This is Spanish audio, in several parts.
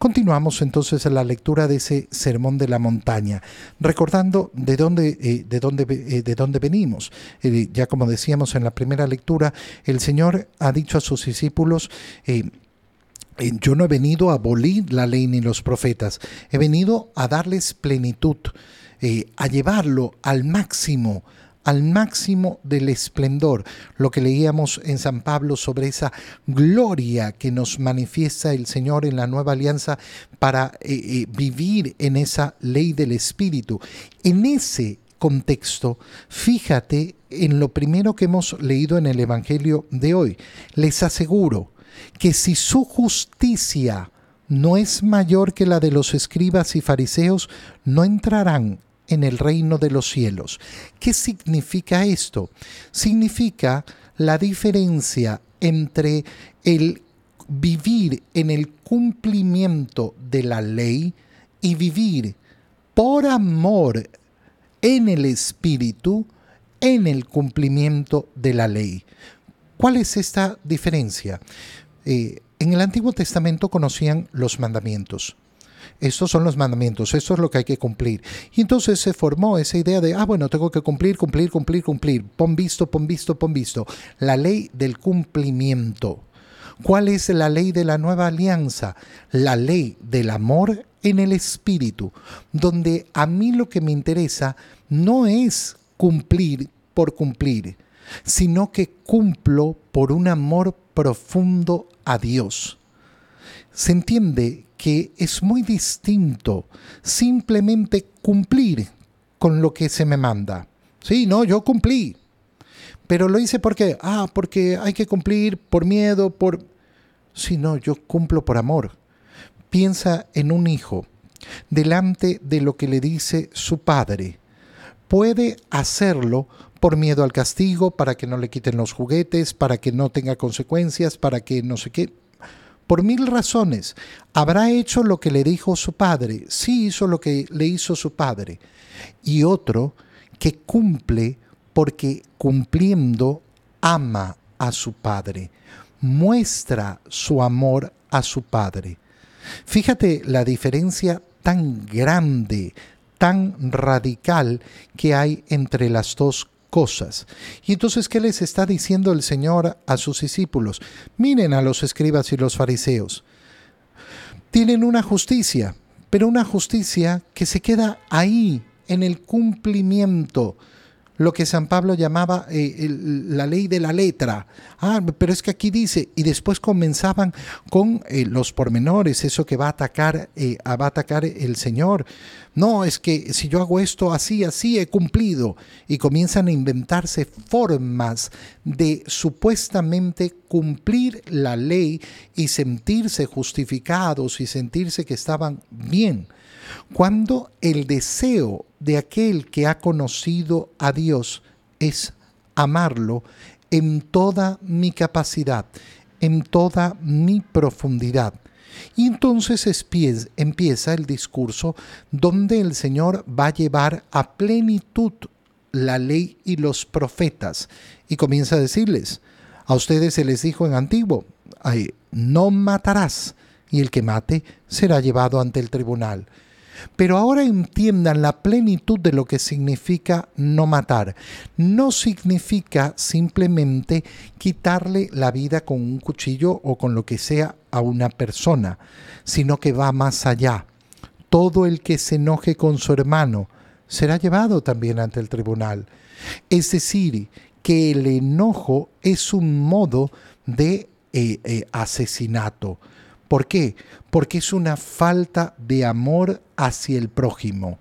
Continuamos entonces en la lectura de ese sermón de la montaña, recordando de dónde, eh, de dónde, eh, de dónde venimos. Eh, ya como decíamos en la primera lectura, el Señor ha dicho a sus discípulos, yo no he venido a abolir la ley ni los profetas, he venido a darles plenitud, a llevarlo al máximo, al máximo del esplendor, lo que leíamos en San Pablo sobre esa gloria que nos manifiesta el Señor en la nueva alianza para eh, eh, vivir en esa ley del Espíritu. En ese contexto, fíjate en lo primero que hemos leído en el Evangelio de hoy. Les aseguro que si su justicia no es mayor que la de los escribas y fariseos, no entrarán en el reino de los cielos. ¿Qué significa esto? Significa la diferencia entre el vivir en el cumplimiento de la ley y vivir por amor en el Espíritu en el cumplimiento de la ley. ¿Cuál es esta diferencia? Eh, en el Antiguo Testamento conocían los mandamientos. Estos son los mandamientos, esto es lo que hay que cumplir. Y entonces se formó esa idea de, ah, bueno, tengo que cumplir, cumplir, cumplir, cumplir. Pon visto, pon visto, pon visto. La ley del cumplimiento. ¿Cuál es la ley de la nueva alianza? La ley del amor en el espíritu, donde a mí lo que me interesa no es cumplir por cumplir, sino que cumplo por un amor profundo a Dios. Se entiende que es muy distinto simplemente cumplir con lo que se me manda. Sí, no, yo cumplí. Pero lo hice porque, ah, porque hay que cumplir por miedo, por... Sí, no, yo cumplo por amor. Piensa en un hijo delante de lo que le dice su padre. Puede hacerlo por miedo al castigo, para que no le quiten los juguetes, para que no tenga consecuencias, para que no sé qué por mil razones. Habrá hecho lo que le dijo su padre, sí hizo lo que le hizo su padre. Y otro que cumple porque cumpliendo ama a su padre, muestra su amor a su padre. Fíjate la diferencia tan grande, tan radical que hay entre las dos cosas. Y entonces, ¿qué les está diciendo el Señor a sus discípulos? Miren a los escribas y los fariseos. Tienen una justicia, pero una justicia que se queda ahí, en el cumplimiento lo que San Pablo llamaba eh, la ley de la letra. Ah, pero es que aquí dice, y después comenzaban con eh, los pormenores, eso que va a atacar, eh, va a atacar el Señor. No, es que si yo hago esto así, así he cumplido. Y comienzan a inventarse formas de supuestamente cumplir la ley y sentirse justificados y sentirse que estaban bien. Cuando el deseo de aquel que ha conocido a Dios es amarlo en toda mi capacidad, en toda mi profundidad. Y entonces empieza el discurso donde el Señor va a llevar a plenitud la ley y los profetas. Y comienza a decirles, a ustedes se les dijo en antiguo, no matarás, y el que mate será llevado ante el tribunal. Pero ahora entiendan la plenitud de lo que significa no matar. No significa simplemente quitarle la vida con un cuchillo o con lo que sea a una persona, sino que va más allá. Todo el que se enoje con su hermano será llevado también ante el tribunal. Es decir, que el enojo es un modo de eh, eh, asesinato. ¿Por qué? Porque es una falta de amor hacia el prójimo.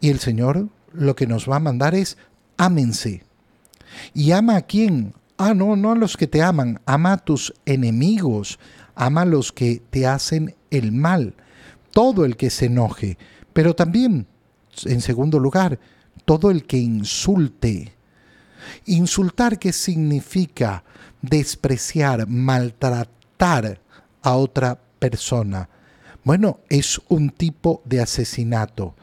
Y el Señor lo que nos va a mandar es ámense. ¿Y ama a quién? Ah, no, no a los que te aman, ama a tus enemigos, ama a los que te hacen el mal, todo el que se enoje, pero también, en segundo lugar, todo el que insulte. Insultar, ¿qué significa? Despreciar, maltratar a otra persona. Bueno, es un tipo de asesinato.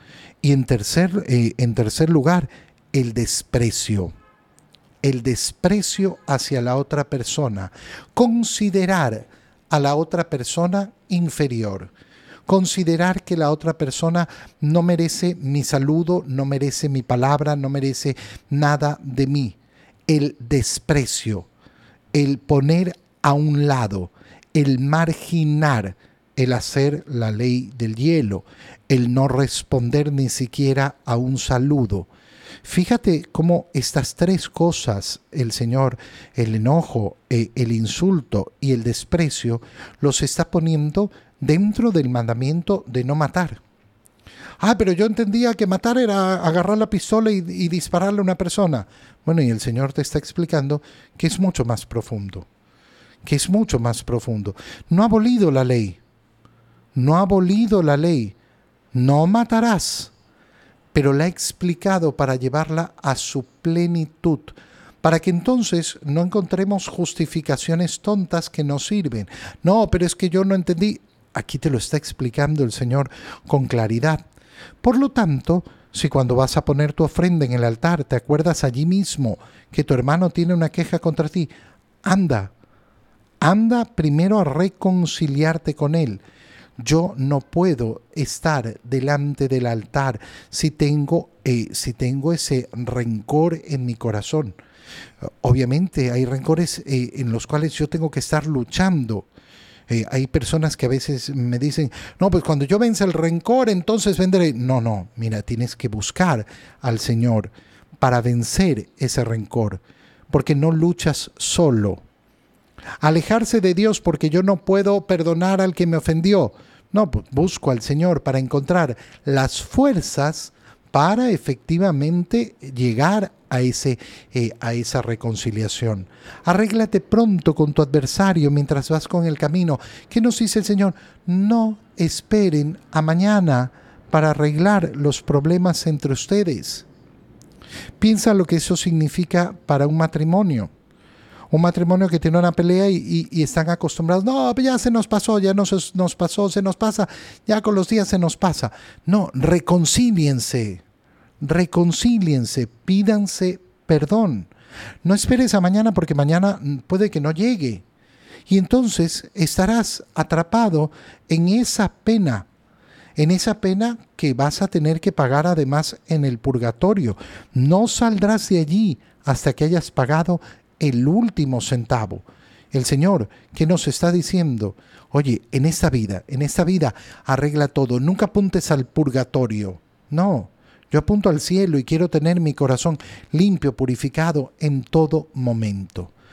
Y en tercer, eh, en tercer lugar, el desprecio. El desprecio hacia la otra persona. Considerar a la otra persona inferior. considerar que la otra persona no merece mi saludo, no merece mi palabra, no merece nada de mí. El desprecio, el poner a un lado, el marginar, el hacer la ley del hielo, el no responder ni siquiera a un saludo. Fíjate cómo estas tres cosas, el Señor, el enojo, eh, el insulto y el desprecio, los está poniendo dentro del mandamiento de no matar. Ah, pero yo entendía que matar era agarrar la pistola y, y dispararle a una persona. Bueno, y el Señor te está explicando que es mucho más profundo, que es mucho más profundo. No ha abolido la ley, no ha abolido la ley, no matarás, pero la ha explicado para llevarla a su plenitud, para que entonces no encontremos justificaciones tontas que no sirven. No, pero es que yo no entendí. Aquí te lo está explicando el Señor con claridad. Por lo tanto, si cuando vas a poner tu ofrenda en el altar te acuerdas allí mismo que tu hermano tiene una queja contra ti, anda, anda primero a reconciliarte con él yo no puedo estar delante del altar si tengo, eh, si tengo ese rencor en mi corazón. Obviamente hay rencores eh, en los cuales yo tengo que estar luchando. Eh, hay personas que a veces me dicen, no, pues cuando yo vence el rencor, entonces vendré. No, no, mira, tienes que buscar al Señor para vencer ese rencor, porque no luchas solo Alejarse de Dios porque yo no puedo perdonar al que me ofendió. No, busco al Señor para encontrar las fuerzas para efectivamente llegar a, ese, eh, a esa reconciliación. Arréglate pronto con tu adversario mientras vas con el camino. ¿Qué nos dice el Señor? No esperen a mañana para arreglar los problemas entre ustedes. Piensa lo que eso significa para un matrimonio un matrimonio que tiene una pelea y, están acostumbrados, no, pues ya se nos pasó, ya nos, nos pasó, se nos pasa, ya con los días se nos pasa. No, reconcíliense, reconcíliense, pídanse perdón. No esperes a mañana porque mañana puede que no llegue. Y entonces estarás atrapado en esa pena, en esa pena que vas a tener que pagar además en el purgatorio. No saldrás de allí hasta que hayas pagado el último centavo. El Señor que nos está diciendo, oye, en esta vida, en esta vida arregla todo, nunca apuntes al purgatorio. No, yo apunto al cielo y quiero tener mi corazón limpio, purificado en todo momento.